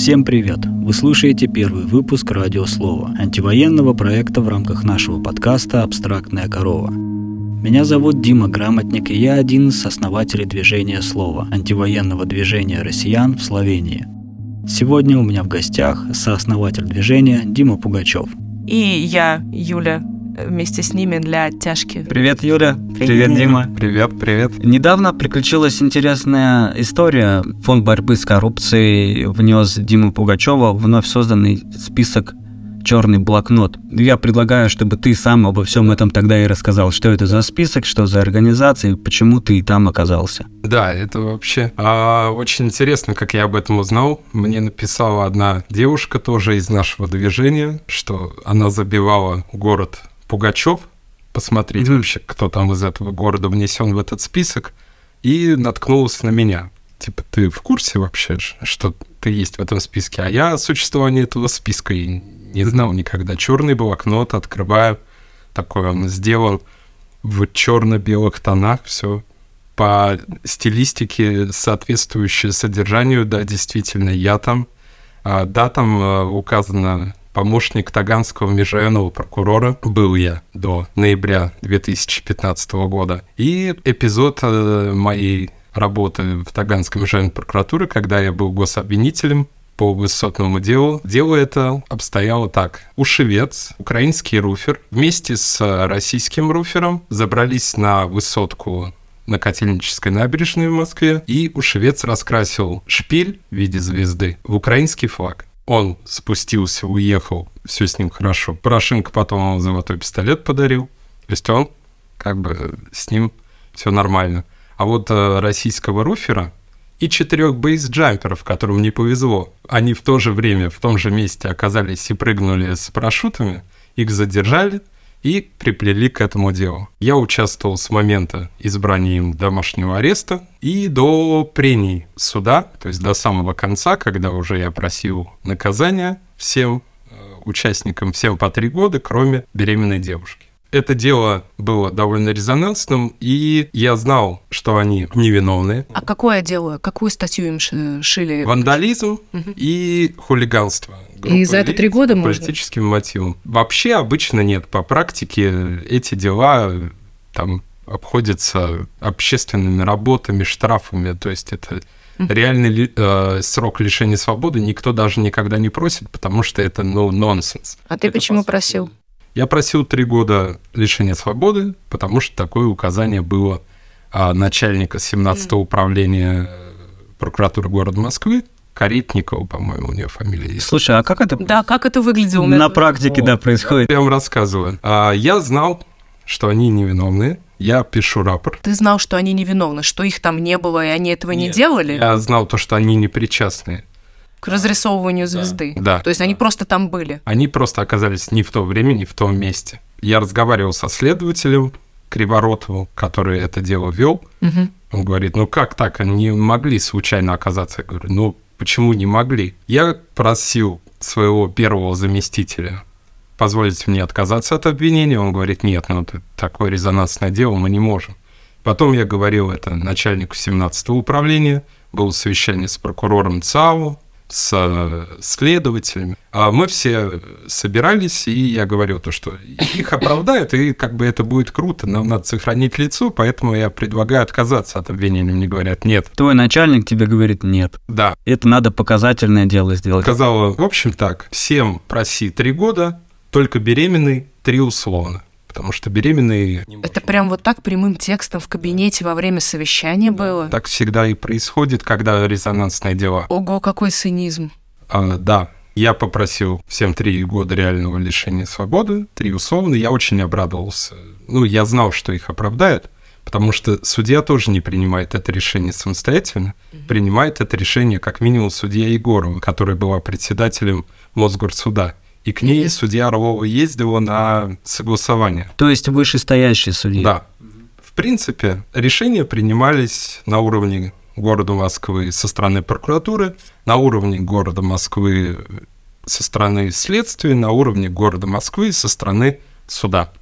Всем привет! Вы слушаете первый выпуск «Радио Слово» антивоенного проекта в рамках нашего подкаста «Абстрактная корова». Меня зовут Дима Грамотник, и я один из основателей движения «Слово» антивоенного движения россиян в Словении. Сегодня у меня в гостях сооснователь движения Дима Пугачев. И я, Юля, вместе с ними для оттяжки. Привет, Юля. Привет, привет Дима. Привет, привет. Недавно приключилась интересная история. Фонд борьбы с коррупцией внес Диму Пугачева в вновь созданный список черный блокнот. Я предлагаю, чтобы ты сам обо всем этом тогда и рассказал, что это за список, что за организация, почему ты там оказался. Да, это вообще а, очень интересно, как я об этом узнал. Мне написала одна девушка тоже из нашего движения, что она забивала город Пугачев, посмотреть mm-hmm. вообще, кто там из этого города внесен в этот список, и наткнулась на меня. Типа, ты в курсе вообще, что ты есть в этом списке? А я о существовании этого списка и не знал никогда. Черный блокнот открываю, такой он сделан в черно-белых тонах, все по стилистике соответствующее содержанию, да, действительно, я там. А, да, там а, указано помощник Таганского межрайонного прокурора был я до ноября 2015 года. И эпизод э, моей работы в Таганском межрайонной прокуратуре, когда я был гособвинителем по высотному делу. Дело это обстояло так. Ушевец, украинский руфер, вместе с российским руфером забрались на высотку на Котельнической набережной в Москве, и Ушевец раскрасил шпиль в виде звезды в украинский флаг. Он спустился, уехал, все с ним хорошо. Порошенко потом ему золотой пистолет подарил. То есть он как бы с ним все нормально. А вот э, российского руфера и четырех бейс-джамперов, которым не повезло, они в то же время в том же месте оказались и прыгнули с парашютами, их задержали, и приплели к этому делу. Я участвовал с момента избрания им домашнего ареста и до прений суда, то есть до самого конца, когда уже я просил наказания всем э, участникам, всем по три года, кроме беременной девушки. Это дело было довольно резонансным, и я знал, что они невиновны. А какое дело? Какую статью им шили? Вандализм угу. и хулиганство. И за это три года можно? Политическим мотивом. Вообще обычно нет. По практике эти дела там обходятся общественными работами, штрафами. То есть это реальный э, срок лишения свободы никто даже никогда не просит, потому что это ну, нонсенс. А ты это почему просил? Я просил три года лишения свободы, потому что такое указание было а, начальника 17-го управления э, прокуратуры города Москвы, Каритникова, по-моему, у нее фамилия есть. Слушай, а как это? Да, как это выглядело? На практике, да, происходит. Я вам рассказываю. А, я знал, что они невиновны. Я пишу рапорт. Ты знал, что они невиновны, что их там не было, и они этого Нет, не делали? Я знал то, что они не причастны к разрисовыванию звезды. Да. То есть они просто там были. Они просто оказались не в то время, не в том месте. Я разговаривал со следователем Криворотовым, который это дело вел. Угу. Он говорит, ну как так, они могли случайно оказаться? Я говорю, ну почему не могли? Я просил своего первого заместителя позволить мне отказаться от обвинения. Он говорит, нет, ну это такое резонансное дело мы не можем. Потом я говорил это начальнику 17-го управления, было совещание с прокурором ЦАУ, с следователями. А мы все собирались, и я говорил то, что их оправдают, и как бы это будет круто, нам надо сохранить лицо, поэтому я предлагаю отказаться от обвинения. Мне говорят, нет. Твой начальник тебе говорит нет. Да. Это надо показательное дело сделать. Сказала, в общем так, всем проси три года, только беременный три условно потому что беременные... Это прям вот так прямым текстом в кабинете во время совещания было? Так всегда и происходит, когда резонансное дело. Ого, какой цинизм. А, да, я попросил всем три года реального лишения свободы, три условно. Я очень обрадовался. Ну, я знал, что их оправдают, потому что судья тоже не принимает это решение самостоятельно. Mm-hmm. Принимает это решение как минимум судья Егорова, которая была председателем Мосгорсуда и к ней судья Орлова ездила на согласование. То есть вышестоящий судья? Да. В принципе, решения принимались на уровне города Москвы со стороны прокуратуры, на уровне города Москвы со стороны следствия, на уровне города Москвы со стороны суда.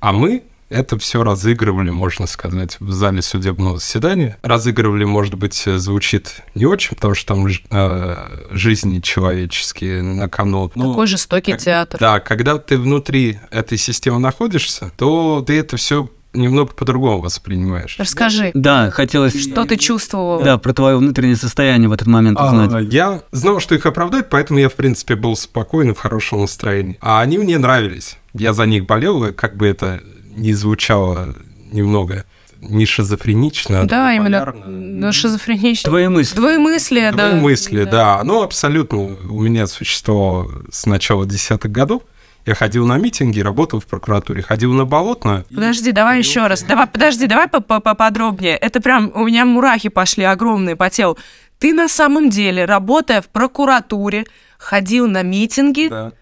А мы это все разыгрывали, можно сказать, в зале судебного заседания. Разыгрывали, может быть, звучит не очень, потому что там э, жизни человеческие на кону. Но, Такой жестокий как, театр. Да, когда ты внутри этой системы находишься, то ты это все немного по-другому воспринимаешь. Расскажи. Да, хотелось... Что ты чувствовал? Да, про твое внутреннее состояние в этот момент узнать. А, я знал, что их оправдать, поэтому я, в принципе, был спокойный, в хорошем настроении. А они мне нравились. Я за них болел, как бы это ни звучало немного не шизофренично. Да, именно. Ну, шизофренично. Твои мысли. Твои мысли, да. Твои мысли, да. да. Ну, абсолютно у меня существовало с начала десятых годов. Я ходил на митинги, работал в прокуратуре, ходил на болотную. Подожди, давай еще раз. Давай, подожди, давай поподробнее. Это прям у меня мурахи пошли огромные по телу. Ты на самом деле, работая в прокуратуре, ходил на митинги, да.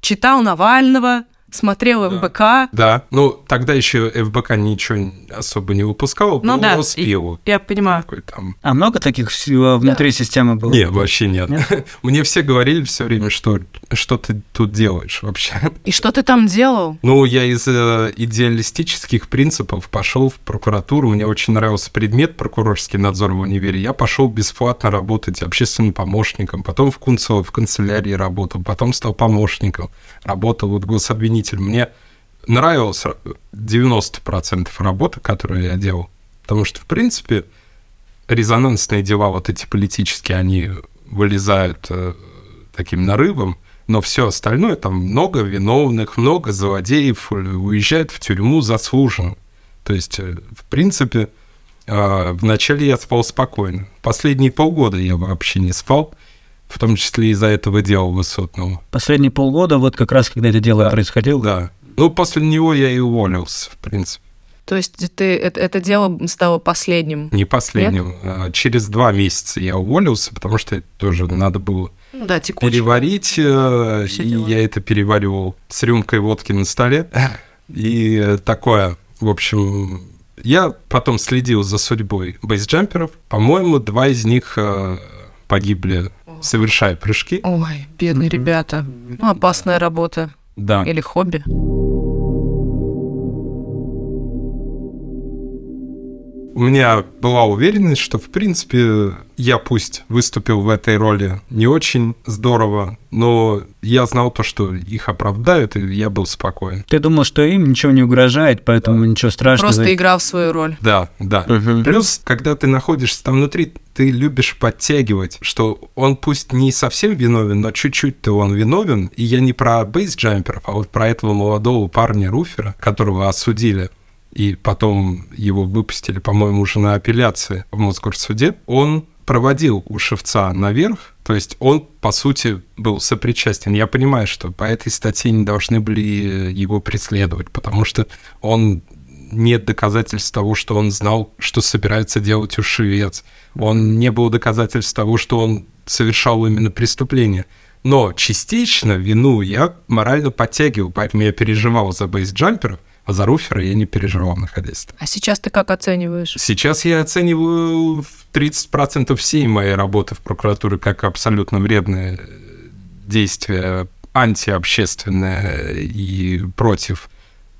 читал Навального, смотрел ФБК. Да, ну тогда еще ФБК ничего особо не выпускал, ну, да, успел. Я понимаю. Там... А много таких внутри да. системы было? Нет, вообще нет. нет? Мне все говорили все время, что что ты тут делаешь вообще. И что ты там делал? Ну, я из э, идеалистических принципов пошел в прокуратуру. Мне очень нравился предмет прокурорский надзор в универе. Я пошел бесплатно работать общественным помощником, потом в Кунцево, в канцелярии работал, потом стал помощником, работал вот гособвинителем объяснитель. Мне нравилось 90% работы, которую я делал. Потому что, в принципе, резонансные дела, вот эти политические, они вылезают э, таким нарывом, но все остальное, там много виновных, много злодеев уезжают в тюрьму заслуженно. То есть, э, в принципе, э, вначале я спал спокойно. Последние полгода я вообще не спал в том числе из-за этого дела высотного. Последние полгода, вот как раз когда это дело да, происходило? Да. Ну, после него я и уволился, в принципе. То есть ты, это, это дело стало последним? Не последним. Нет? А, через два месяца я уволился, потому что тоже надо было ну, да, переварить. Э, Все и дела. я это переваривал с рюмкой водки на столе. И такое, в общем, я потом следил за судьбой бейсджамперов. По-моему, два из них э, погибли совершая прыжки. Ой, бедные ребята. Ну, опасная работа. Да. Или хобби. У меня была уверенность, что, в принципе, я пусть выступил в этой роли не очень здорово, но я знал то, что их оправдают, и я был спокоен. Ты думал, что им ничего не угрожает, поэтому да. ничего страшного. Просто играл в свою роль. Да, да. Угу. Плюс, когда ты находишься там внутри, ты любишь подтягивать, что он пусть не совсем виновен, но чуть-чуть-то он виновен. И я не про бейсджамперов, а вот про этого молодого парня Руфера, которого осудили и потом его выпустили, по-моему, уже на апелляции в Мосгорсуде, он проводил у Шевца наверх, то есть он, по сути, был сопричастен. Я понимаю, что по этой статье не должны были его преследовать, потому что он нет доказательств того, что он знал, что собирается делать у Швец. Он не было доказательств того, что он совершал именно преступление. Но частично вину я морально подтягивал, поэтому я переживал за бейсджамперов, за руфера я не переживал, находясь там. А сейчас ты как оцениваешь? Сейчас я оцениваю 30% всей моей работы в прокуратуре как абсолютно вредное действие, антиобщественное и против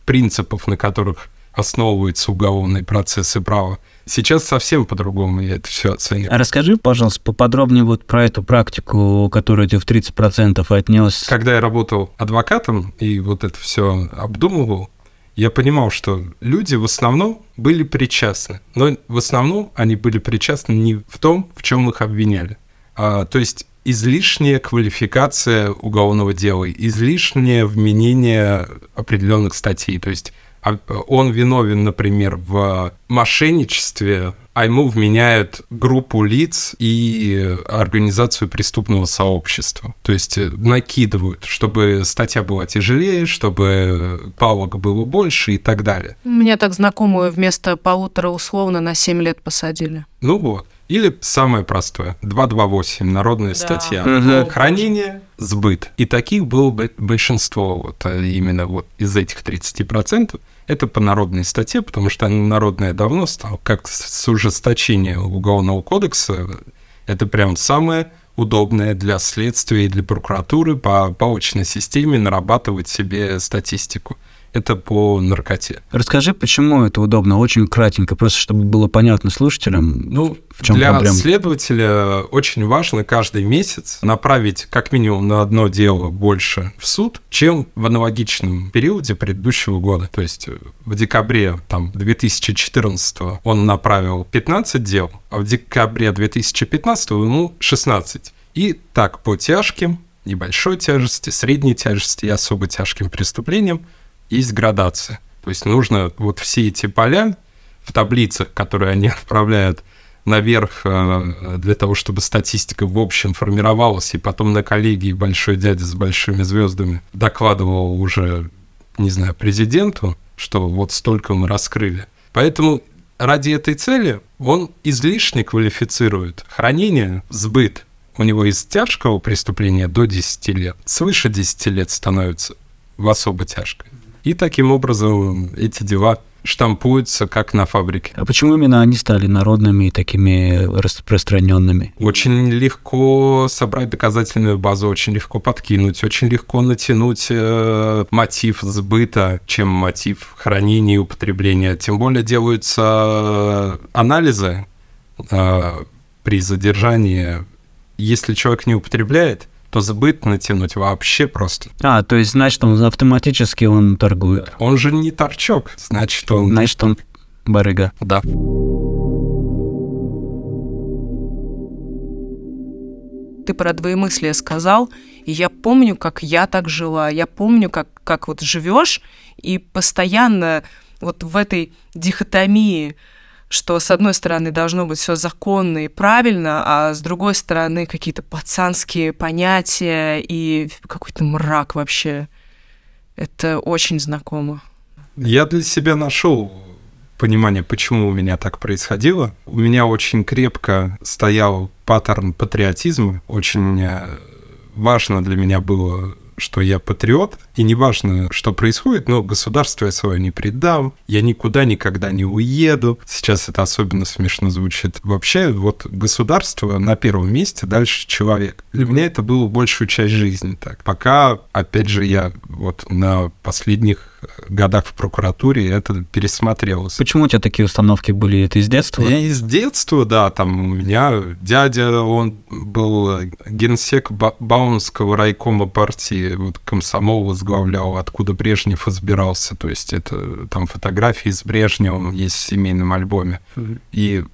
принципов, на которых основывается уголовный процесс и право. Сейчас совсем по-другому я это все оцениваю. А расскажи, пожалуйста, поподробнее вот про эту практику, которую ты в 30% отнес. Когда я работал адвокатом и вот это все обдумывал, я понимал, что люди в основном были причастны. Но в основном они были причастны не в том, в чем их обвиняли. А, то есть излишняя квалификация уголовного дела, излишнее вменение определенных статей. То есть он виновен, например, в мошенничестве, а ему вменяют группу лиц и организацию преступного сообщества. То есть э, накидывают, чтобы статья была тяжелее, чтобы палок было больше и так далее. Меня так знакомую вместо полутора условно на 7 лет посадили. Ну вот. Или самое простое, 228, народная да. статья. Угу. Хранение, сбыт. И таких было бы большинство, вот а именно вот из этих 30%. Это по народной статье, потому что она народная давно стала, как с ужесточения Уголовного кодекса. Это прям самое удобное для следствия и для прокуратуры по палочной системе нарабатывать себе статистику. Это по наркоте. Расскажи, почему это удобно, очень кратенько, просто чтобы было понятно слушателям. Ну, в чем для проблема? следователя очень важно каждый месяц направить как минимум на одно дело больше в суд, чем в аналогичном периоде предыдущего года. То есть в декабре там, 2014 он направил 15 дел, а в декабре 2015 ему 16. И так по тяжким, небольшой тяжести, средней тяжести и особо тяжким преступлениям есть градация. То есть нужно вот все эти поля в таблицах, которые они отправляют наверх э, для того, чтобы статистика в общем формировалась, и потом на коллегии большой дядя с большими звездами докладывал уже, не знаю, президенту, что вот столько мы раскрыли. Поэтому ради этой цели он излишне квалифицирует хранение, сбыт. У него из тяжкого преступления до 10 лет, свыше 10 лет становится в особо тяжкое. И таким образом эти дела штампуются как на фабрике. А почему именно они стали народными и такими распространенными? Очень легко собрать доказательную базу, очень легко подкинуть, очень легко натянуть э, мотив сбыта, чем мотив хранения и употребления. Тем более делаются анализы э, при задержании. Если человек не употребляет, то сбыт натянуть вообще просто. А, то есть, значит, он автоматически он торгует. Он же не торчок, значит, он... Значит, он барыга. Да. Ты про двоемыслие сказал, и я помню, как я так жила. Я помню, как, как вот живешь, и постоянно вот в этой дихотомии что с одной стороны должно быть все законно и правильно, а с другой стороны какие-то пацанские понятия и какой-то мрак вообще. Это очень знакомо. Я для себя нашел понимание, почему у меня так происходило. У меня очень крепко стоял паттерн патриотизма. Очень э, важно для меня было что я патриот, и неважно, что происходит, но государство я свое не предам, я никуда никогда не уеду. Сейчас это особенно смешно звучит. Вообще, вот государство на первом месте, дальше человек. Для меня это было большую часть жизни так. Пока, опять же, я вот на последних годах в прокуратуре это пересмотрелось. Почему у тебя такие установки были? Это из детства? Я из детства, да. Там у меня дядя, он был генсек Баунского райкома партии, вот комсомол возглавлял, откуда Брежнев избирался. То есть это там фотографии с Брежневым есть в семейном альбоме. И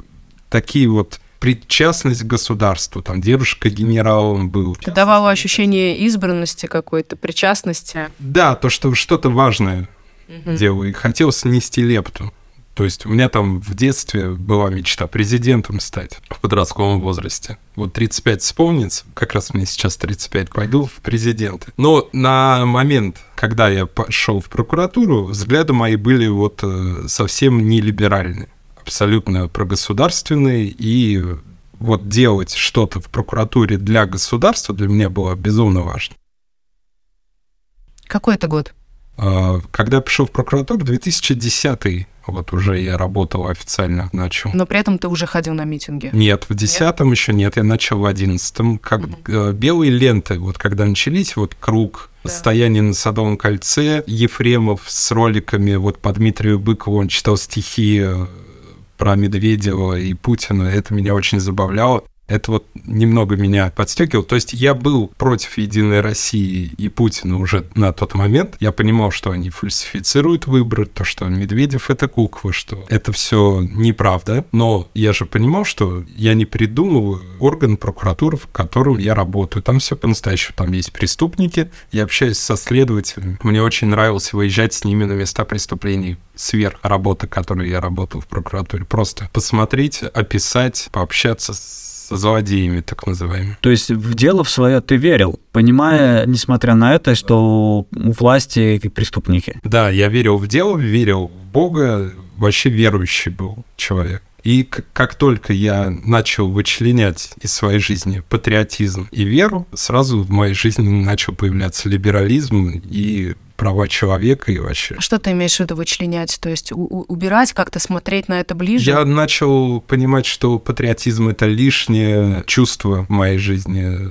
такие вот причастность к государству. Там дедушка генералом был. Это давало ощущение избранности какой-то, причастности. Да, то, что что-то важное угу. делаю. И хотел снести лепту. То есть у меня там в детстве была мечта президентом стать в подростковом возрасте. Вот 35 вспомнится, как раз мне сейчас 35, пойду в президенты. Но на момент, когда я пошел в прокуратуру, взгляды мои были вот э, совсем не либеральные абсолютно прогосударственный, и вот делать что-то в прокуратуре для государства для меня было безумно важно. Какой это год? А, когда я пришел в прокуратуру, 2010 вот уже я работал официально, начал. Но при этом ты уже ходил на митинги? Нет, в десятом еще нет, я начал в одиннадцатом. Как угу. белые ленты, вот когда начались, вот круг, да. стояние на Садовом кольце, Ефремов с роликами, вот по Дмитрию Быкову он читал стихи э, про Медведева и Путина, это меня очень забавляло это вот немного меня подстегивало. То есть я был против Единой России и Путина уже на тот момент. Я понимал, что они фальсифицируют выборы, то, что Медведев — это кукла, что это все неправда. Но я же понимал, что я не придумываю орган прокуратуры, в котором я работаю. Там все по-настоящему. Там есть преступники. Я общаюсь со следователями. Мне очень нравилось выезжать с ними на места преступлений сверх работы, которой я работал в прокуратуре. Просто посмотреть, описать, пообщаться с злодеями, так называемыми. То есть в дело в свое ты верил, понимая, несмотря на это, что у власти преступники? Да, я верил в дело, верил в Бога, вообще верующий был человек. И как только я начал вычленять из своей жизни патриотизм и веру, сразу в моей жизни начал появляться либерализм и права человека и вообще. А что ты имеешь в виду вычленять? То есть убирать, как-то смотреть на это ближе? Я начал понимать, что патриотизм — это лишнее чувство в моей жизни.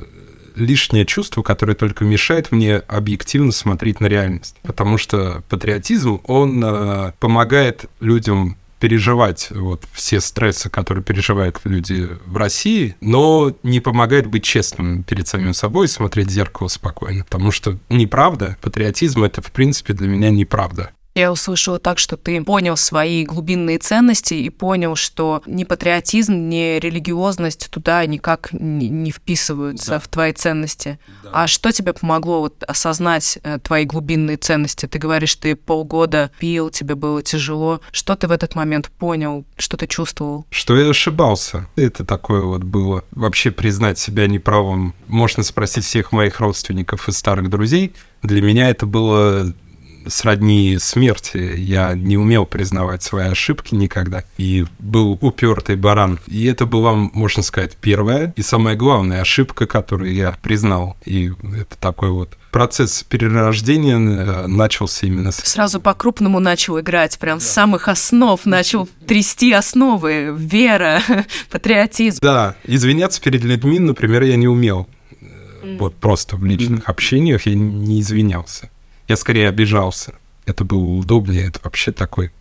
лишнее чувство, которое только мешает мне объективно смотреть на реальность. Потому что патриотизм, он э, помогает людям переживать вот все стрессы, которые переживают люди в России, но не помогает быть честным перед самим собой и смотреть в зеркало спокойно. Потому что неправда, патриотизм — это, в принципе, для меня неправда. Я услышала так, что ты понял свои глубинные ценности и понял, что ни патриотизм, ни религиозность туда никак не вписываются да. в твои ценности. Да. А что тебе помогло вот осознать э, твои глубинные ценности? Ты говоришь, ты полгода пил, тебе было тяжело. Что ты в этот момент понял? Что ты чувствовал? Что я ошибался. Это такое вот было. Вообще признать себя неправым. Можно спросить всех моих родственников и старых друзей. Для меня это было сродни смерти. Я не умел признавать свои ошибки никогда. И был упертый баран. И это была, можно сказать, первая и самая главная ошибка, которую я признал. И это такой вот процесс перерождения э, начался именно с... Сразу по-крупному начал играть, прям да. с самых основ, начал трясти основы, вера, патриотизм. Да, извиняться перед людьми, например, я не умел. Вот просто в личных общениях я не извинялся. Я скорее обижался. Это было удобнее, это вообще такой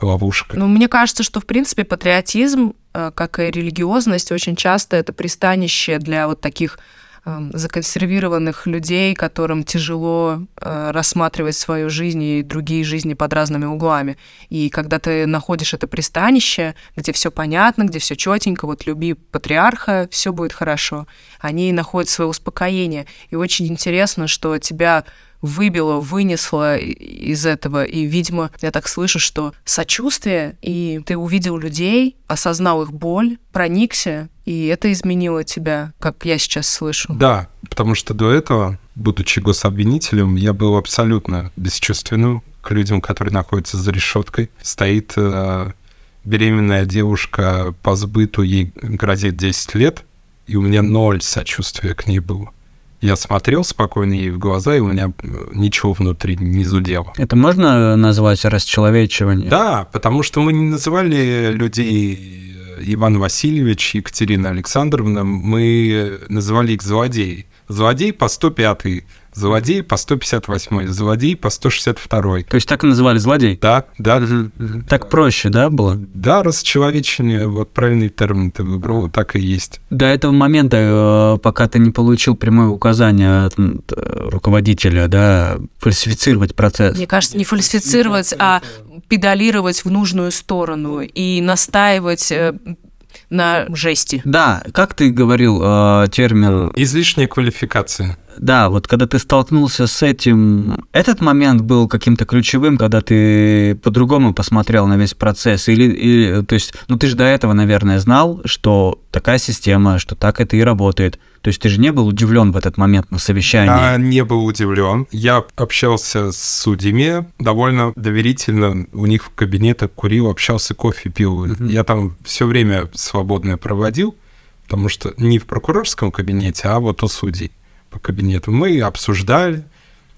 ловушка. Ну, мне кажется, что, в принципе, патриотизм, э, как и религиозность, очень часто это пристанище для вот таких эм, законсервированных людей, которым тяжело э, рассматривать свою жизнь и другие жизни под разными углами. И когда ты находишь это пристанище, где все понятно, где все четенько, вот люби патриарха, все будет хорошо. Они находят свое успокоение. И очень интересно, что тебя выбило, вынесло из этого. И, видимо, я так слышу, что сочувствие, и ты увидел людей, осознал их боль, проникся, и это изменило тебя, как я сейчас слышу. Да, потому что до этого, будучи гособвинителем, я был абсолютно бесчувственным к людям, которые находятся за решеткой. Стоит э, беременная девушка по сбыту, ей грозит 10 лет, и у меня ноль сочувствия к ней было. Я смотрел спокойно ей в глаза, и у меня э, ничего внутри не зудело. Это можно назвать расчеловечивание? Да, потому что мы не называли людей э, Иван Васильевич, Екатерина Александровна, мы называли их злодеи. Злодей по 105 Злодей по 158, злодей по 162. То есть так и называли злодей? Да, да. Так проще, да, было? Да, расчеловечение, вот правильный термин ты выбрал, так и есть. До этого момента, э, пока ты не получил прямое указание от руководителя, да, фальсифицировать процесс. Мне кажется, не фальсифицировать, а педалировать в нужную сторону и настаивать э, на жести. Да, как ты говорил э, термин... Излишняя квалификация. Да, вот когда ты столкнулся с этим, этот момент был каким-то ключевым, когда ты по-другому посмотрел на весь процесс, или, или, то есть, ну ты же до этого, наверное, знал, что такая система, что так это и работает. То есть ты же не был удивлен в этот момент на совещании? А, не был удивлен. Я общался с судьями довольно доверительно. У них в кабинетах курил, общался, кофе пил. Mm-hmm. Я там все время свободное проводил, потому что не в прокурорском кабинете, а вот у судей по кабинету. Мы обсуждали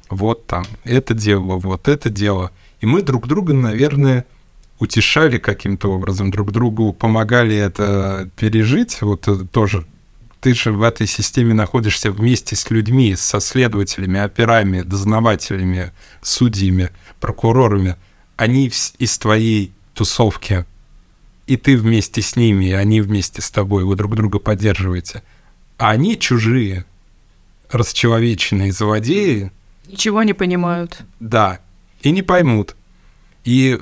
вот там это дело, вот это дело. И мы друг друга, наверное, утешали каким-то образом, друг другу помогали это пережить. Вот тоже ты же в этой системе находишься вместе с людьми, со следователями, операми, дознавателями, судьями, прокурорами. Они из твоей тусовки, и ты вместе с ними, и они вместе с тобой, вы друг друга поддерживаете. А они чужие, расчеловеченные злодеи. Ничего не понимают. Да, и не поймут. И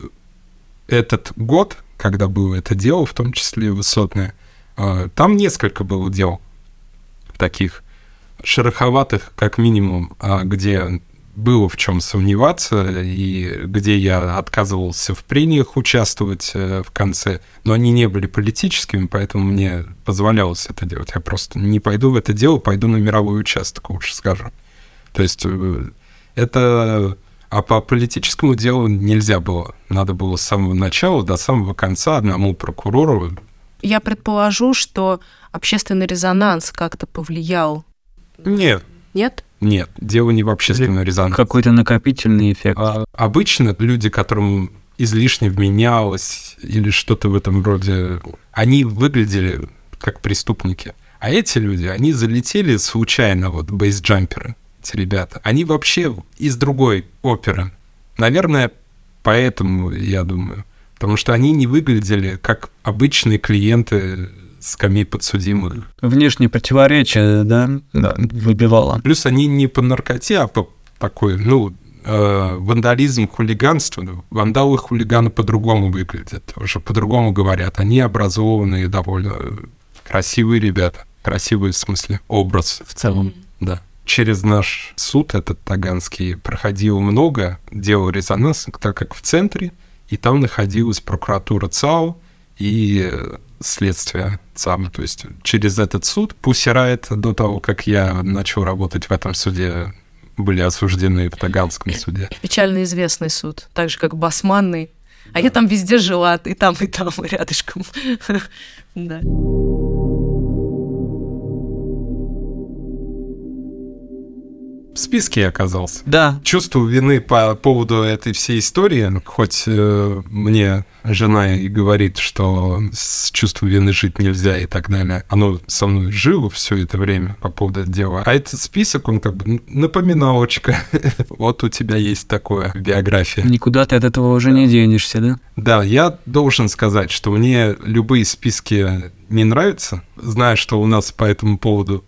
этот год, когда было это дело, в том числе высотное, а, там несколько было дел таких шероховатых, как минимум, а, где было в чем сомневаться, и где я отказывался в прениях участвовать э, в конце, но они не были политическими, поэтому мне позволялось это делать. Я просто не пойду в это дело, пойду на мировой участок, лучше скажу. То есть э, это... А по политическому делу нельзя было. Надо было с самого начала до самого конца одному прокурору. Я предположу, что общественный резонанс как-то повлиял. Нет. Нет? Нет, дело не в общественном резонансе. Какой-то накопительный эффект. А, обычно люди, которым излишне вменялось или что-то в этом роде, они выглядели как преступники. А эти люди, они залетели случайно, вот бейсджамперы, эти ребята. Они вообще из другой оперы. Наверное, поэтому, я думаю. Потому что они не выглядели как обычные клиенты скамей подсудимых. Внешнее противоречие, да, да, выбивало. Плюс они не по наркоте, а по такой, ну, э, вандализм, хулиганство. Вандалы хулиганы по-другому выглядят, уже по-другому говорят. Они образованные, довольно красивые ребята. Красивый в смысле образ. В целом. Да. Через наш суд, этот таганский, проходило много дел резонанс, так как в центре, и там находилась прокуратура ЦАО и следствие сам. То есть через этот суд Пусирает до того, как я начал работать в этом суде, были осуждены в Таганском суде. Печально известный суд, так же как Басманный. А я там везде жила, и там, и там, рядышком. Да. В списке оказался. Да. Чувство вины по поводу этой всей истории, хоть э, мне жена и говорит, что с чувством вины жить нельзя и так далее. Оно со мной жило все это время по поводу этого дела. А этот список, он как бы напоминалочка. вот у тебя есть такое биография. Никуда ты от этого уже не денешься, да? Да, я должен сказать, что мне любые списки не нравятся, зная, что у нас по этому поводу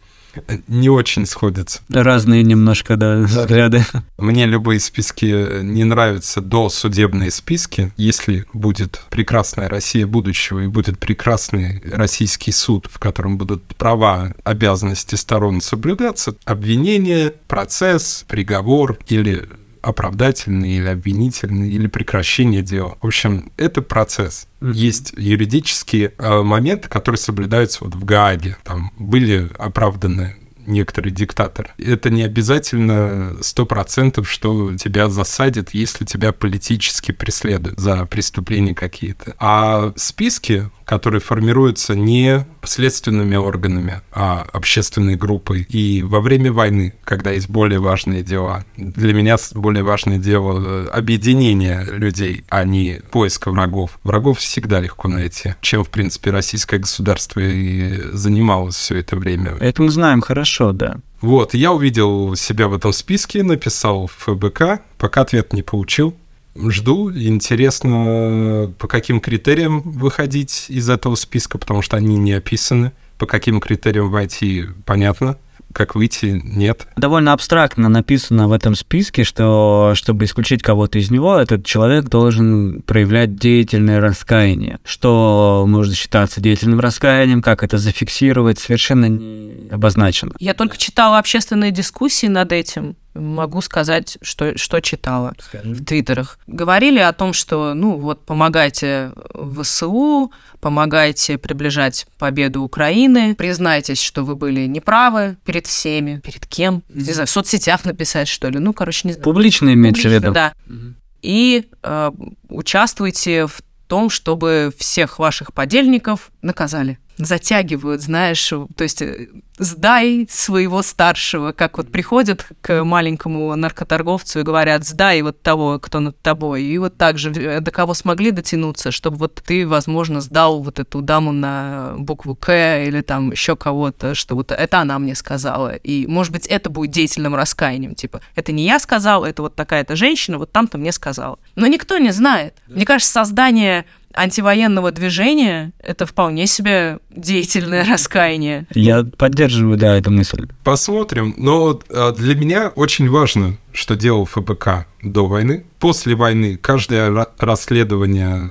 не очень сходятся. Разные немножко, да, взгляды. Мне любые списки не нравятся, до судебные списки. Если будет прекрасная Россия будущего и будет прекрасный российский суд, в котором будут права, обязанности сторон соблюдаться, обвинение, процесс, приговор или оправдательный или обвинительный, или прекращение дела. В общем, это процесс. Есть юридические э, моменты, которые соблюдаются вот в Гааге. Там были оправданы некоторый диктатор. Это не обязательно сто процентов, что тебя засадят, если тебя политически преследуют за преступления какие-то. А списки, которые формируются не следственными органами, а общественной группой. И во время войны, когда есть более важные дела, для меня более важное дело э, объединение людей, а не поиска врагов. Врагов всегда легко найти, чем, в принципе, российское государство и занималось все это время. Это мы знаем хорошо, да. Вот, я увидел себя в этом списке, написал в ФБК, пока ответ не получил жду. Интересно, по каким критериям выходить из этого списка, потому что они не описаны. По каким критериям войти, понятно как выйти, нет. Довольно абстрактно написано в этом списке, что чтобы исключить кого-то из него, этот человек должен проявлять деятельное раскаяние. Что может считаться деятельным раскаянием, как это зафиксировать, совершенно не обозначено. Я только читала общественные дискуссии над этим могу сказать, что, что читала Скажи. в твиттерах. Говорили о том, что, ну, вот, помогайте ВСУ, помогайте приближать победу Украины, признайтесь, что вы были неправы перед всеми, перед кем, mm-hmm. не знаю, в соцсетях написать, что ли, ну, короче, не знаю. Публично имеется в виду. Да. Mm-hmm. И э, участвуйте в том, чтобы всех ваших подельников наказали затягивают, знаешь, то есть э, сдай своего старшего, как вот приходят к маленькому наркоторговцу и говорят, сдай вот того, кто над тобой, и вот так же э, до кого смогли дотянуться, чтобы вот ты, возможно, сдал вот эту даму на букву К или там еще кого-то, что вот это она мне сказала, и, может быть, это будет деятельным раскаянием, типа, это не я сказал, это вот такая-то женщина, вот там-то мне сказала. Но никто не знает. Мне кажется, создание антивоенного движения — это вполне себе деятельное раскаяние. Я поддерживаю, да, эту мысль. Посмотрим. Но а, для меня очень важно, что делал ФБК до войны. После войны каждое расследование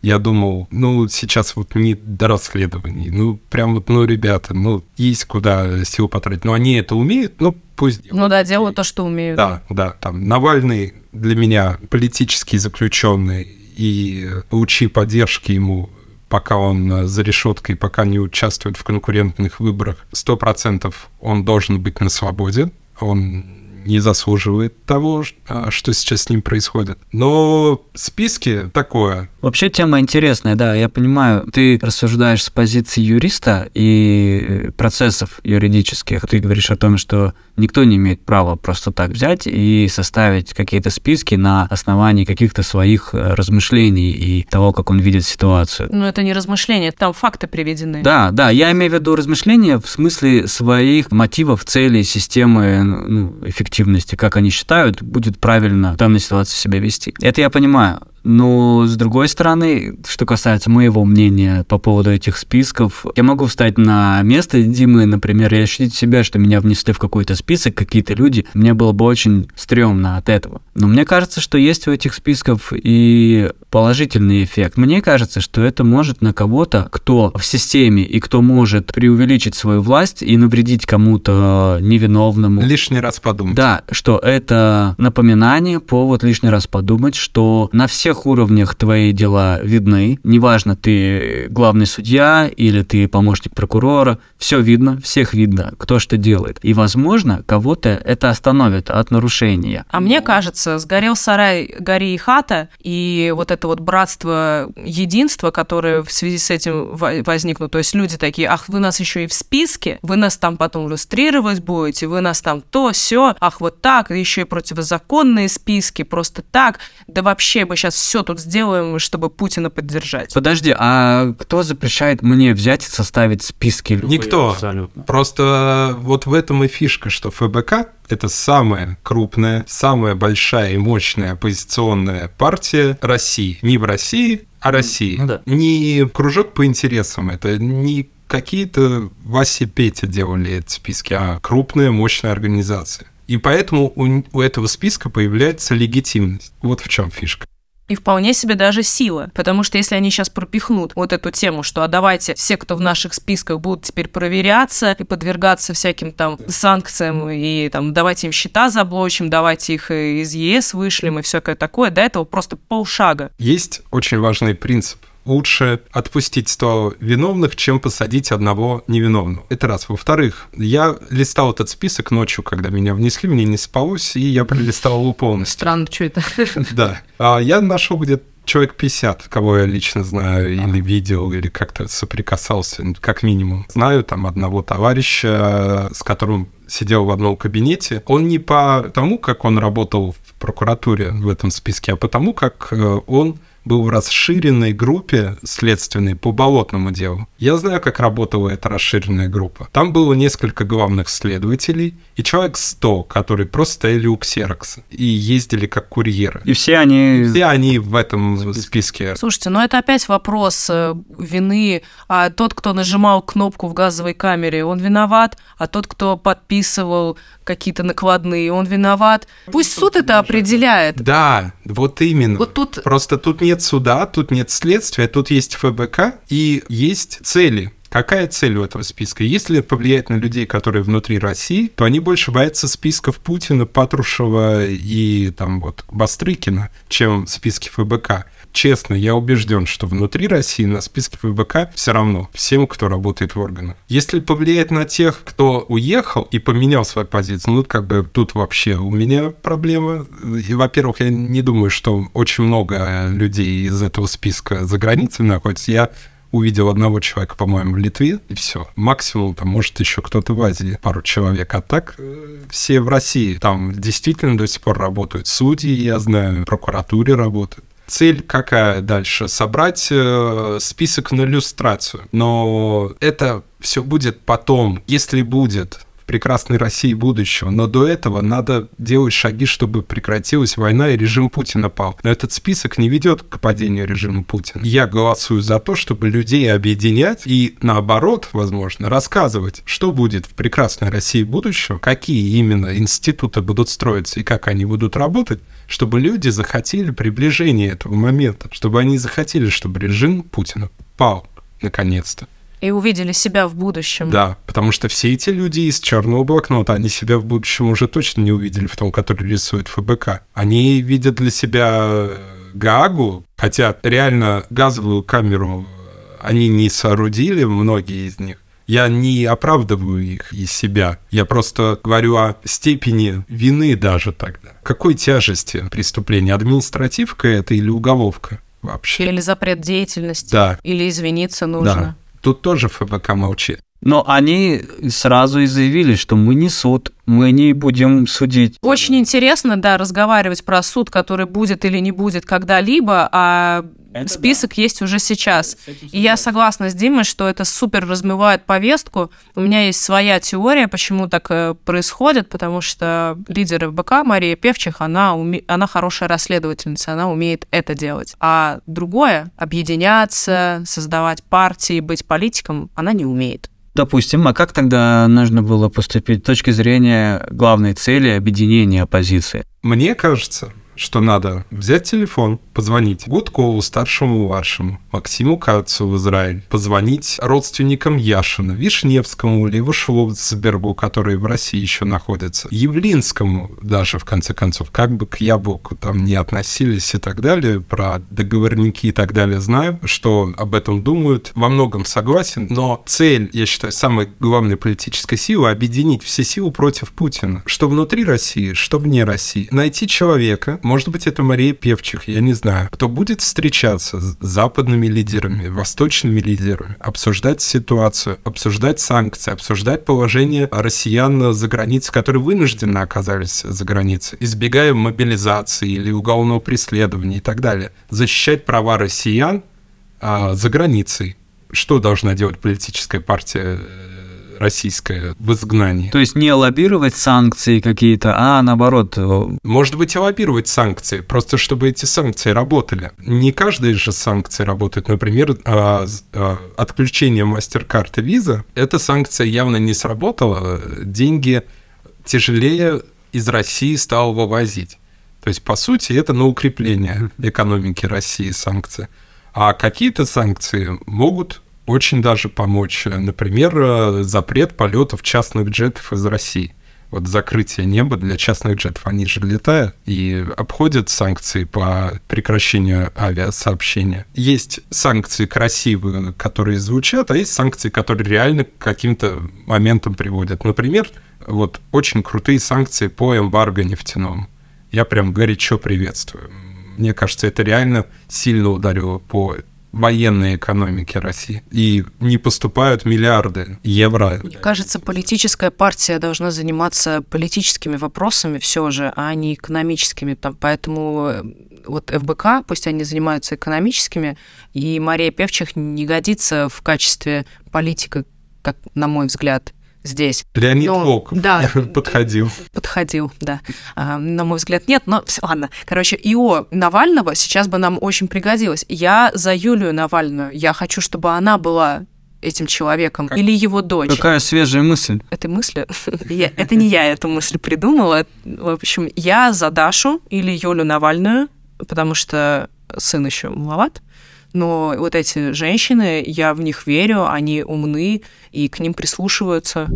я думал, ну, сейчас вот не до расследований. Ну, прям вот, ну, ребята, ну, есть куда сил потратить. Но они это умеют, ну, пусть делают. Ну да, делают то, что умеют. Да, да. Там Навальный для меня политический заключенный и лучи поддержки ему пока он за решеткой, пока не участвует в конкурентных выборах, сто процентов он должен быть на свободе. Он не заслуживает того, а, что сейчас с ним происходит. Но списки такое. Вообще тема интересная, да, я понимаю. Ты рассуждаешь с позиции юриста и э, процессов юридических. Ты говоришь о том, что никто не имеет права просто так взять и составить какие-то списки на основании каких-то своих э, размышлений и того, как он видит ситуацию. Ну, это не размышления, там факты приведены. Да, да, я имею в виду размышления в смысле своих мотивов, целей, системы ну, эффективности, как они считают, будет правильно в данной ситуации себя вести. Это я понимаю. Но, с другой стороны, что касается моего мнения по поводу этих списков, я могу встать на место Димы, например, и ощутить себя, что меня внесли в какой-то список какие-то люди. Мне было бы очень стрёмно от этого. Но мне кажется, что есть у этих списков и положительный эффект. Мне кажется, что это может на кого-то, кто в системе и кто может преувеличить свою власть и навредить кому-то невиновному. Лишний раз подумать. Да, что это напоминание, повод лишний раз подумать, что на всех уровнях твои дела видны. Неважно, ты главный судья или ты помощник прокурора, все видно, всех видно, кто что делает. И, возможно, кого-то это остановит от нарушения. А мне кажется, сгорел сарай, гори и хата, и вот это вот братство, единство, которое в связи с этим возникло. То есть люди такие, ах, вы нас еще и в списке, вы нас там потом иллюстрировать будете, вы нас там то, все, ах, вот так, еще и противозаконные списки, просто так. Да вообще мы сейчас все тут сделаем, чтобы Путина поддержать. Подожди, а кто запрещает мне взять и составить списки? Никто. Абсолютно. Просто вот в этом и фишка, что ФБК это самая крупная, самая большая и мощная оппозиционная партия России. Не в России, а России. Ну, да. Не кружок по интересам, это не какие-то Вася Петя делали эти списки, а крупная, мощная организация. И поэтому у, у этого списка появляется легитимность. Вот в чем фишка и вполне себе даже сила. Потому что если они сейчас пропихнут вот эту тему, что а давайте все, кто в наших списках будут теперь проверяться и подвергаться всяким там санкциям, и там давайте им счета заблочим, давайте их из ЕС вышлем и всякое такое, до этого просто полшага. Есть очень важный принцип лучше отпустить 100 виновных, чем посадить одного невиновного. Это раз. Во-вторых, я листал этот список ночью, когда меня внесли, мне не спалось, и я пролистал его полностью. Странно, что это? Да. А я нашел где-то человек 50, кого я лично знаю, или видел, или как-то соприкасался, как минимум. Знаю там одного товарища, с которым сидел в одном кабинете. Он не по тому, как он работал в прокуратуре в этом списке, а потому, как э, он был в расширенной группе следственной по болотному делу. Я знаю, как работала эта расширенная группа. Там было несколько главных следователей и человек 100, которые просто стояли у ксерокса и ездили как курьеры. И все они... Все они в этом списке. Слушайте, ну это опять вопрос э, вины. А тот, кто нажимал кнопку в газовой камере, он виноват, а тот, кто подписывал какие-то накладные, он виноват. Пусть суд это определяет. Да, вот именно. Вот тут... Просто тут нет суда, тут нет следствия, тут есть ФБК и есть цели. Какая цель у этого списка? Если повлиять на людей, которые внутри России, то они больше боятся списков Путина, Патрушева и там вот Бастрыкина, чем списки ФБК честно, я убежден, что внутри России на списке ФБК все равно всем, кто работает в органах. Если повлиять на тех, кто уехал и поменял свою позицию, ну, как бы тут вообще у меня проблема. И, во-первых, я не думаю, что очень много людей из этого списка за границей находится. Я увидел одного человека, по-моему, в Литве, и все. Максимум, там, может, еще кто-то в Азии, пару человек. А так э, все в России. Там действительно до сих пор работают судьи, я знаю, в прокуратуре работают. Цель какая дальше? Собрать э, список на иллюстрацию. Но это все будет потом, если будет прекрасной России будущего. Но до этого надо делать шаги, чтобы прекратилась война и режим Путина пал. Но этот список не ведет к падению режима Путина. Я голосую за то, чтобы людей объединять и наоборот, возможно, рассказывать, что будет в прекрасной России будущего, какие именно институты будут строиться и как они будут работать, чтобы люди захотели приближения этого момента, чтобы они захотели, чтобы режим Путина пал наконец-то. И увидели себя в будущем. Да, потому что все эти люди из черного блокнота, они себя в будущем уже точно не увидели в том, который рисует ФБК. Они видят для себя э, Гаагу, хотя реально газовую камеру они не соорудили, многие из них, Я не оправдываю их из себя. Я просто говорю о степени вины даже тогда. Какой тяжести преступления? Административка это или уголовка вообще? Или запрет деятельности. Да. Или извиниться нужно. Да. Тут тоже ФБК молчит. Но они сразу и заявили, что мы не суд, мы не будем судить. Очень интересно, да, разговаривать про суд, который будет или не будет когда-либо, а список есть уже сейчас. И я согласна с Димой, что это супер размывает повестку. У меня есть своя теория, почему так э, происходит, потому что лидер ФБК Мария Певчих, она, уме... она хорошая расследовательница, она умеет это делать. А другое, объединяться, создавать партии, быть политиком, она не умеет. Допустим, а как тогда нужно было поступить с точки зрения главной цели объединения оппозиции? Мне кажется, что надо взять телефон, позвонить Гудкову, старшему вашему, Максиму Кацу в Израиль, позвонить родственникам Яшина, Вишневскому, Левошловцбергу, которые в России еще находятся, Явлинскому даже, в конце концов, как бы к яблоку там не относились и так далее, про договорники и так далее знаю, что об этом думают, во многом согласен, но цель, я считаю, самой главной политической силы — объединить все силы против Путина, что внутри России, что вне России, найти человека, может быть, это Мария Певчих, я не знаю, кто будет встречаться с западными лидерами, восточными лидерами, обсуждать ситуацию, обсуждать санкции, обсуждать положение россиян за границей, которые вынуждены оказались за границей, избегая мобилизации или уголовного преследования и так далее. Защищать права россиян а, за границей. Что должна делать политическая партия э, российская в изгнании. То есть не лоббировать санкции какие-то, а наоборот... Э, Может быть, и лоббировать санкции, просто чтобы эти санкции работали. Не каждая же санкции работает. Например, а, а, отключение MasterCard и Visa, эта санкция явно не сработала. Деньги тяжелее из России стал вывозить. То есть, по сути, это на укрепление экономики России санкции. А какие-то санкции могут очень даже помочь. Например, э, запрет полетов частных джетов из России. Вот закрытие неба для частных джетов, они же летают и обходят санкции по прекращению авиасообщения. Есть санкции красивые, которые звучат, а есть санкции, которые реально к каким-то моментам приводят. Например, вот очень крутые санкции по эмбарго нефтяному. Я прям горячо приветствую. Мне кажется, это реально сильно ударило по военной экономики России. И не поступают миллиарды евро. Мне кажется, политическая партия должна заниматься политическими вопросами все же, а не экономическими. Там, поэтому э, вот ФБК, пусть они занимаются экономическими, и Мария Певчих не годится в качестве политика, как на мой взгляд здесь. Леонид но, Волков да, подходил. Подходил, да. А, на мой взгляд, нет, но все, ладно. Короче, ИО Навального сейчас бы нам очень пригодилось. Я за Юлию Навальную. Я хочу, чтобы она была этим человеком как? или его дочь. Какая свежая мысль. Это мысль? Это не я эту мысль придумала. В общем, я за Дашу или Юлю Навальную, потому что сын еще маловат но вот эти женщины, я в них верю, они умны и к ним прислушиваются.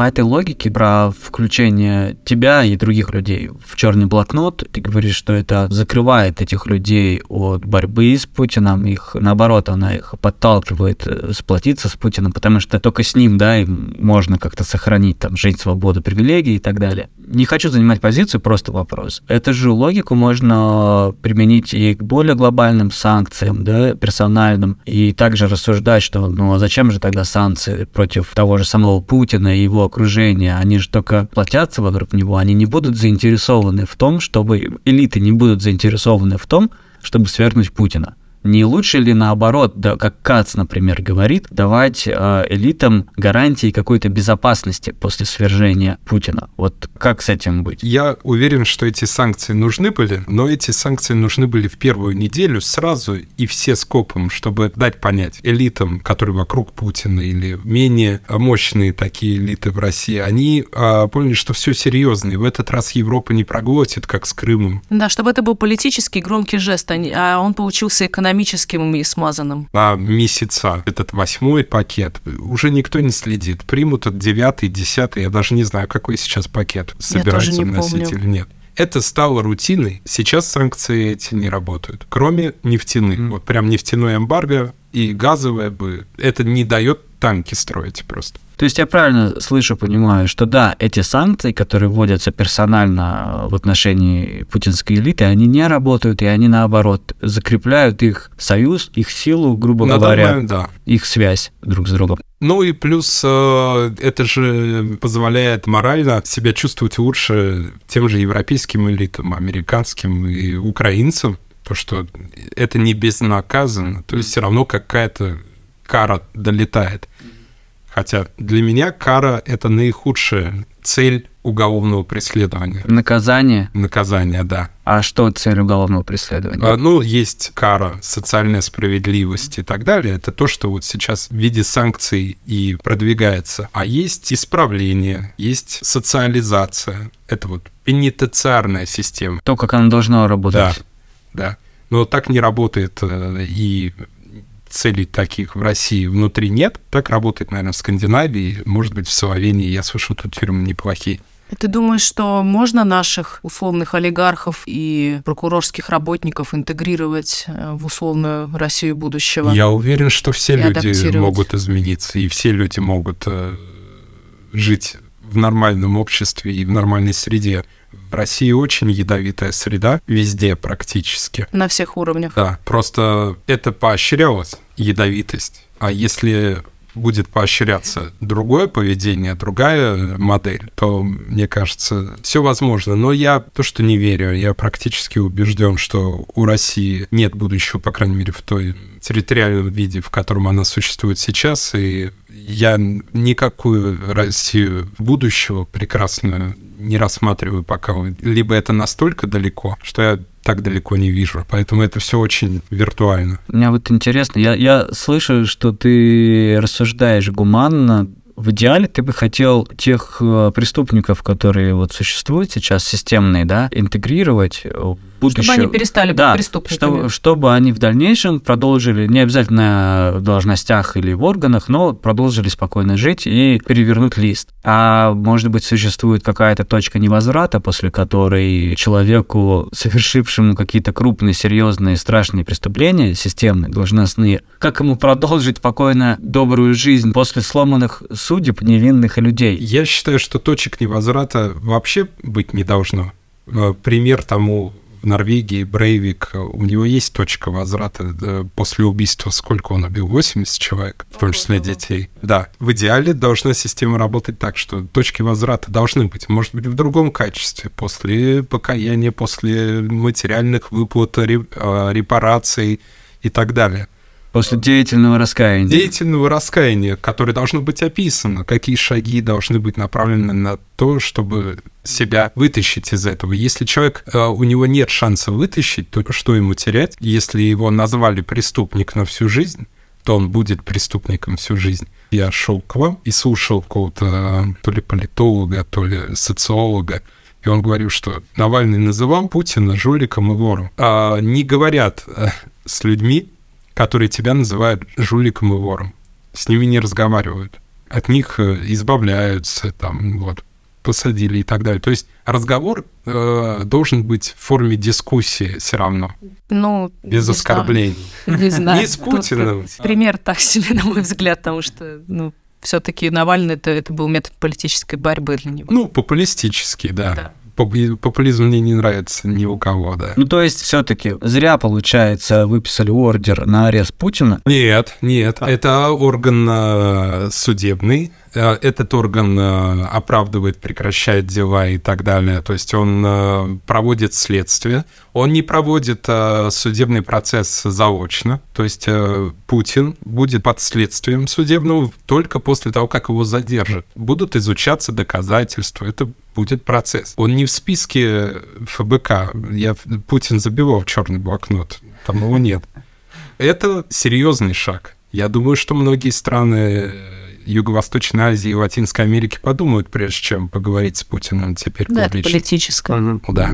По этой логике про включение тебя и других людей в черный блокнот, ты говоришь, что это закрывает этих людей от борьбы с Путиным, их наоборот, она их подталкивает э, сплотиться с Путиным, потому что только с ним, да, им можно как-то сохранить там жизнь, свободу, привилегии и так далее. Не хочу занимать позицию, просто вопрос. Эту же логику можно применить и к более глобальным санкциям, да, персональным, и также рассуждать, что ну а зачем же тогда санкции против того же самого Путина и его его окружения, они же только платятся вокруг него, они не будут заинтересованы в том, чтобы элиты не будут заинтересованы в том, чтобы свергнуть Путина. Не лучше ли наоборот, да, как Кац, например, говорит, давать э, элитам гарантии какой-то безопасности после свержения Путина? Вот как с этим быть? Я уверен, что эти санкции нужны были, но эти санкции нужны были в первую неделю сразу и все скопом, чтобы дать понять элитам, которые вокруг Путина или менее мощные такие элиты в России, они э, поняли, что все серьезно, и в этот раз Европа не проглотит, как с Крымом. Да, чтобы это был политический громкий жест, а он получился экономический экономическим и смазанным. А месяца этот восьмой пакет уже никто не следит. Примут этот девятый, десятый, я даже не знаю, какой сейчас пакет собирается вносить или нет. это стало рутиной. Сейчас санкции эти не работают, кроме нефтяных. Mm. Вот прям нефтяной эмбарго и газовое бы, это не дает танки строить просто. То есть я правильно слышу, понимаю, что да, эти санкции, которые вводятся персонально в отношении путинской элиты, они не работают, и они наоборот закрепляют их союз, их силу, грубо На говоря, момент, да. их связь друг с другом. Ну и плюс э, это же позволяет морально себя чувствовать лучше тем же европейским элитам, американским и украинцам, то что это не безнаказанно, то есть все равно какая-то кара долетает. Хотя для меня кара — это наихудшая цель уголовного преследования. Наказание? Наказание, да. А что цель уголовного преследования? А, ну, есть кара, социальная справедливость и так далее. Это то, что вот сейчас в виде санкций и продвигается. А есть исправление, есть социализация. Это вот пенитенциарная система. То, как она должна работать. Да, да. Но так не работает э, и целей таких в России внутри нет. Так работает, наверное, в Скандинавии, может быть, в Словении. Я слышал, тут тюрьмы неплохие. Ты думаешь, что можно наших условных олигархов и прокурорских работников интегрировать э, в условную Россию будущего? Я уверен, что все люди могут измениться, и все люди могут э, жить в нормальном обществе и в нормальной среде. В России очень ядовитая среда, везде практически. На всех уровнях. Да, просто это поощрялось, ядовитость. А если будет поощряться другое поведение, другая модель, то, мне кажется, все возможно. Но я то, что не верю, я практически убежден, что у России нет будущего, по крайней мере, в той территориальном виде, в котором она существует сейчас, и я никакую Россию будущего прекрасную не рассматриваю пока. Либо это настолько далеко, что я так далеко не вижу. Поэтому это все очень виртуально. Мне вот интересно, я, я слышу, что ты рассуждаешь гуманно, в идеале ты бы хотел тех э, преступников, которые вот существуют сейчас, системные, да, интегрировать в будущее. Чтобы они перестали да, быть преступниками. Чтобы, чтобы они в дальнейшем продолжили, не обязательно в должностях или в органах, но продолжили спокойно жить и перевернуть лист. А может быть, существует какая-то точка невозврата, после которой человеку, совершившему какие-то крупные, серьезные, страшные преступления, системные, должностные, как ему продолжить спокойно добрую жизнь после сломанных судеб невинных людей? Я считаю, что точек невозврата вообще быть не должно. Э, пример тому в Норвегии Брейвик, у него есть точка возврата после убийства, сколько он убил? 80 человек, в том числе детей. Да, в идеале должна система работать так, что точки возврата должны быть, может быть, в другом качестве, после покаяния, после материальных выплат, а, репараций и так далее. После деятельного раскаяния. Деятельного раскаяния, которое должно быть описано, какие шаги должны быть направлены на то, чтобы себя вытащить из этого. Если человек, э, у него нет шанса вытащить, то что ему терять? Если его назвали преступник на всю жизнь, то он будет преступником всю жизнь. Я шел к вам и слушал какого-то э, то ли политолога, то ли социолога, и он говорил, что Навальный называл Путина жуликом и вором. А не говорят э, с людьми, которые тебя называют жуликом и вором. С ними не разговаривают. От них э, избавляются, там, вот, посадили и так далее. То есть разговор э, должен быть в форме дискуссии все равно. Ну, без не оскорблений. Не знаю. Не с Путиным. Пример так себе, на мой взгляд, потому что, ну, все-таки Навальный это, это был метод политической борьбы для него. Ну, популистический, да. да популизм мне не нравится ни у кого, да. Ну, то есть, все-таки зря, получается, выписали ордер на арест Путина? Нет, нет. А. Это орган э, судебный, этот орган э, оправдывает, прекращает дела и так далее. То есть он э, проводит следствие. Он не проводит судебный процесс заочно. То есть Путин будет под следствием судебного только после того, как его задержат. Будут изучаться доказательства. Это будет процесс. Он не в списке ФБК. Я Путин забивал в черный блокнот. Там его нет. Это серьезный шаг. Я думаю, что многие страны Юго-Восточной Азии и Латинской Америки подумают, прежде чем поговорить с Путиным теперь да, публично. Это политическое. Да.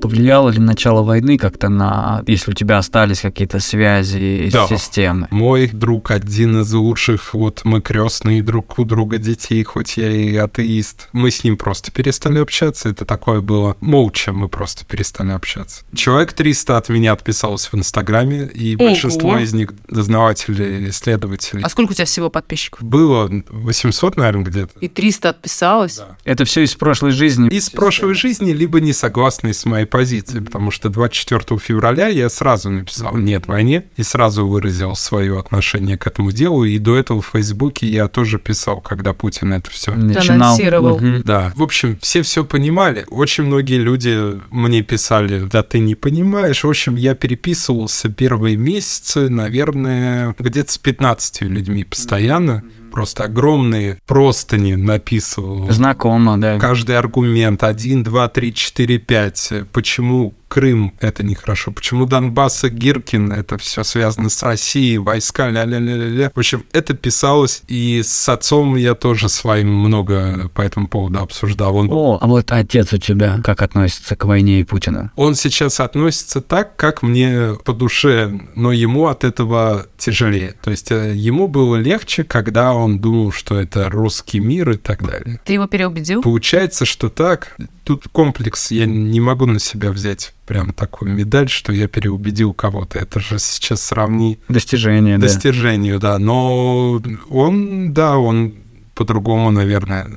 Повлияло ли начало войны как-то на, если у тебя остались какие-то связи да. системы? Мой друг один из лучших, вот мы крестные друг у друга детей, хоть я и атеист. Мы с ним просто перестали общаться, это такое было молча, мы просто перестали общаться. Человек 300 от меня отписалось в Инстаграме, и Ого. большинство из них дознаватели, исследователи. А сколько у тебя всего подписчиков? Было 800, наверное, где-то. И 300 отписалось? Да. Это все из прошлой жизни? Из прошлой жизни, либо не согласны с моей позицией, потому что 24 февраля я сразу написал «нет войне» и сразу выразил свое отношение к этому делу, и до этого в Фейсбуке я тоже писал, когда Путин это все начинал. Угу. Да. В общем, все все понимали. Очень многие люди мне писали, да ты не понимаешь. В общем, я переписывался первые месяцы, наверное, где-то с 15 людьми постоянно. Просто огромные простыни написывал. Знакомо, да. Каждый аргумент. Один, два, три, четыре, пять. Почему Крым — это нехорошо. Почему Донбасс и Гиркин — это все связано с Россией, войска, ля-ля-ля-ля. В общем, это писалось, и с отцом я тоже своим много по этому поводу обсуждал. Он... О, а вот отец у тебя как относится к войне и Путину? Он сейчас относится так, как мне по душе, но ему от этого тяжелее. То есть э, ему было легче, когда он думал, что это русский мир и так далее. Ты его переубедил? Получается, что так тут комплекс, я не могу на себя взять прям такую медаль, что я переубедил кого-то. Это же сейчас сравни... Достижение, Достижению, да. да. Но он, да, он по-другому, наверное,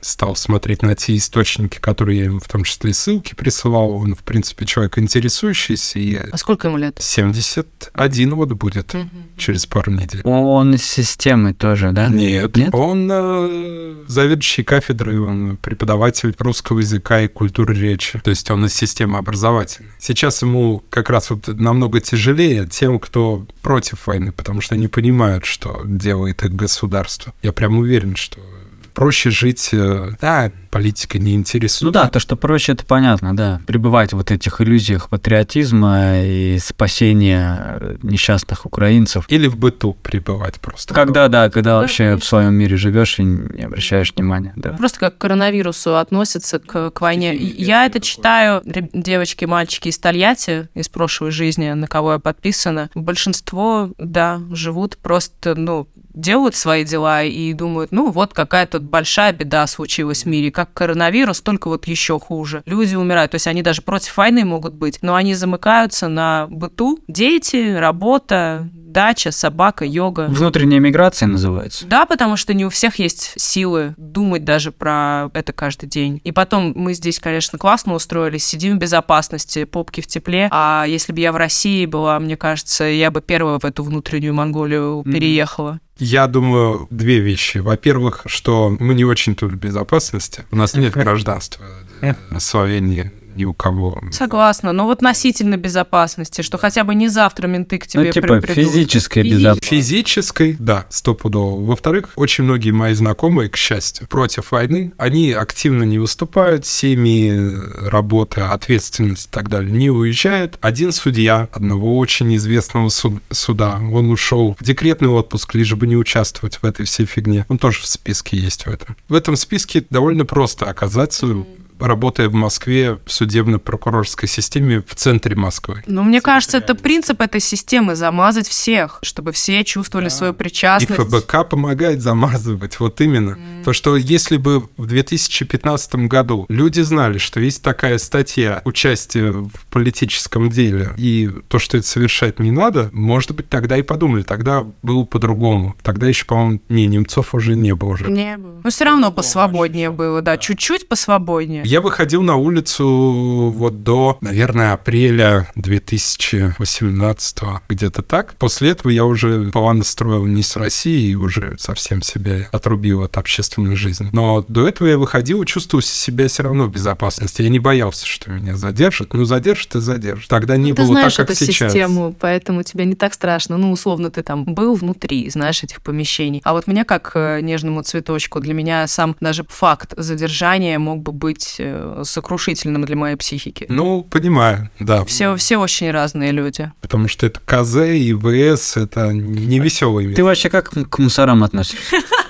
стал смотреть на те источники, которые я ему в том числе ссылки присылал. Он, в принципе, человек интересующийся. И а сколько ему лет? 71 вот будет угу. через пару недель. Он из системы тоже, да? Нет. Нет? Он э, заведующий кафедрой, он преподаватель русского языка и культуры речи. То есть он из системы образовательной. Сейчас ему как раз вот намного тяжелее тем, кто против войны, потому что они понимают, что делает их государство. Я прям уверен, что проще жить, э, да, политика не интересует. Ну да, то, что проще, это понятно, да. Пребывать в вот этих иллюзиях патриотизма и спасения несчастных украинцев. Или в быту пребывать просто. Когда, да, когда вообще в своем мире живешь и не обращаешь внимания, да. Просто как к коронавирусу относятся к, к войне. Я это читаю, девочки, мальчики из Тольятти, из прошлой жизни, на кого я подписана. Большинство, да, живут просто, ну, делают свои дела и думают, ну вот какая тут большая беда случилась в мире, как коронавирус, только вот еще хуже. Люди умирают, то есть они даже против войны могут быть, но они замыкаются на быту, дети, работа, дача, собака, йога. Внутренняя миграция называется. Да, потому что не у всех есть силы думать даже про это каждый день. И потом мы здесь, конечно, классно устроились, сидим в безопасности, попки в тепле. А если бы я в России была, мне кажется, я бы первая в эту внутреннюю Монголию переехала. Я думаю, две вещи. Во-первых, что мы не очень тут в безопасности. У нас нет гражданства в Словении ни у кого. Согласна, но вот относительно безопасности, что хотя бы не завтра менты к тебе ну, типа придут. физической безопасности. Физической, да, стопудово. Во-вторых, очень многие мои знакомые, к счастью, против войны, они активно не выступают, семьи, работа, ответственность и так далее не уезжают. Один судья одного очень известного суд, суда, он ушел в декретный отпуск, лишь бы не участвовать в этой всей фигне. Он тоже в списке есть в этом. В этом списке довольно просто оказаться работая в Москве в судебно-прокурорской системе в центре Москвы. Ну, мне кажется, это принцип этой системы — замазать всех, чтобы все чувствовали да. свою причастность. И ФБК помогает замазывать, вот именно. Mm. То, что если бы в 2015 году люди знали, что есть такая статья участие в политическом деле, и то, что это совершать не надо, может быть, тогда и подумали, тогда было по-другому. Тогда еще, по-моему, не, немцов уже не было уже. Не было. Но все равно посвободнее было, да, чуть-чуть посвободнее. Я выходил на улицу вот до, наверное, апреля 2018 где-то так. После этого я уже планы строил не с Россией, уже совсем себя отрубил от общественной жизни. Но до этого я выходил и чувствовал себя все равно в безопасности. Я не боялся, что меня задержат. Ну, задержат и задержат. Тогда не ты было знаешь так, как эту сейчас. систему, поэтому тебе не так страшно. Ну, условно, ты там был внутри, знаешь, этих помещений. А вот мне, как э, нежному цветочку, для меня сам даже факт задержания мог бы быть Э, сокрушительным для моей психики. Ну, понимаю, да. Все, все очень разные люди. Потому что это КЗ и ВС, это не веселые Ты вообще как к мусорам относишься?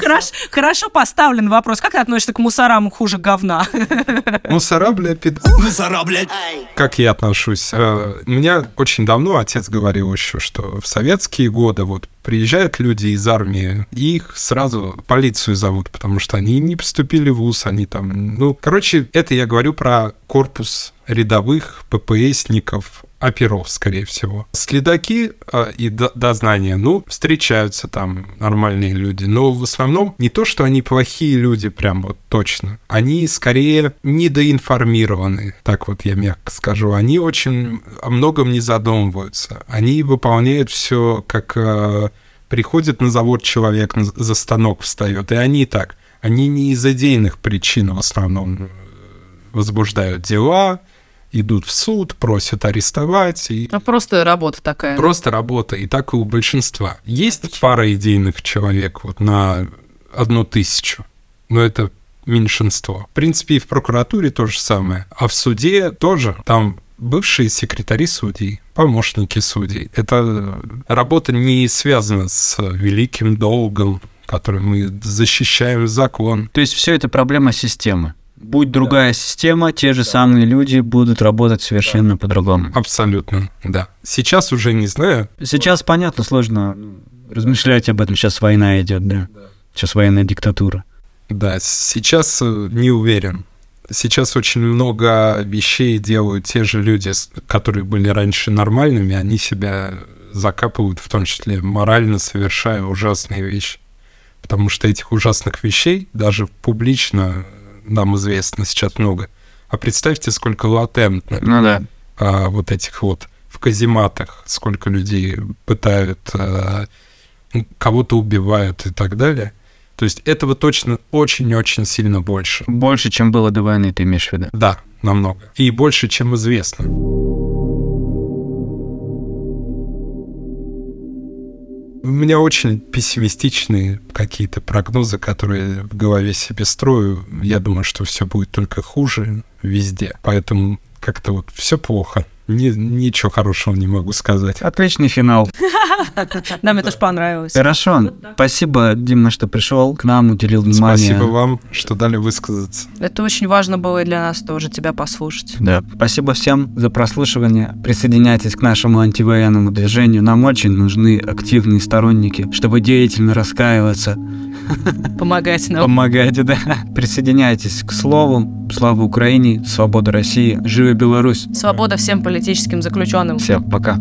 Хорошо, хорошо поставлен вопрос. Как ты относишься к мусорам хуже говна? Мусора, блядь, пид... Мусора, блядь. Как я отношусь? Э, у меня очень давно отец говорил еще, что в советские годы вот приезжают люди из армии, и их сразу полицию зовут, потому что они не поступили в ВУЗ, они там... Ну, короче, это я говорю про корпус рядовых ППСников, оперов, скорее всего. Следаки э, и дознания, ну, встречаются там нормальные люди, но в основном не то, что они плохие люди, прям вот точно. Они скорее недоинформированы, так вот я мягко скажу. Они очень о многом не задумываются. Они выполняют все как э, приходит на завод человек, за станок встает, и они так. Они не из идейных причин в основном э, возбуждают дела, идут в суд, просят арестовать. И... А просто работа такая. Просто работа, и так и у большинства. Есть пара идейных человек вот на одну тысячу, но это меньшинство. В принципе, и в прокуратуре то же самое. А в суде тоже. Там бывшие секретари судей, помощники судей. Это работа не связана с великим долгом, который мы защищаем закон. То есть все это проблема системы. Будь другая система, те же самые люди будут работать совершенно по-другому. Абсолютно, да. Сейчас уже не знаю. Сейчас понятно, сложно размышлять об этом. Сейчас война идет, да. да. Сейчас военная диктатура. Да, сейчас э, не уверен. Сейчас очень много вещей делают те же люди, которые были раньше нормальными, они себя закапывают, в том числе морально совершая ужасные вещи. Потому что этих ужасных вещей даже публично нам известно сейчас много. А представьте, сколько латентных ну, да. а, вот этих вот в казематах, сколько людей пытают, а, кого-то убивают и так далее. То есть этого точно очень-очень сильно больше. Больше, чем было до войны, ты имеешь в виду? Да, намного. И больше, чем известно. У меня очень пессимистичные какие-то прогнозы, которые в голове себе строю. Я думаю, что все будет только хуже везде. Поэтому как-то вот все плохо. Ни, ничего хорошего не могу сказать. Отличный финал. Нам это же понравилось. Хорошо. Спасибо, Дима, что пришел к нам, уделил внимание. Спасибо вам, что дали высказаться. Это очень важно было и для нас тоже тебя послушать. Да. Спасибо всем за прослушивание. Присоединяйтесь к нашему антивоенному движению. Нам очень нужны активные сторонники, чтобы деятельно раскаиваться. Помогайте нам. Помогайте, да. Присоединяйтесь к слову. Слава Украине, свобода России, живи Беларусь. Свобода всем политическим заключенным. Все, пока.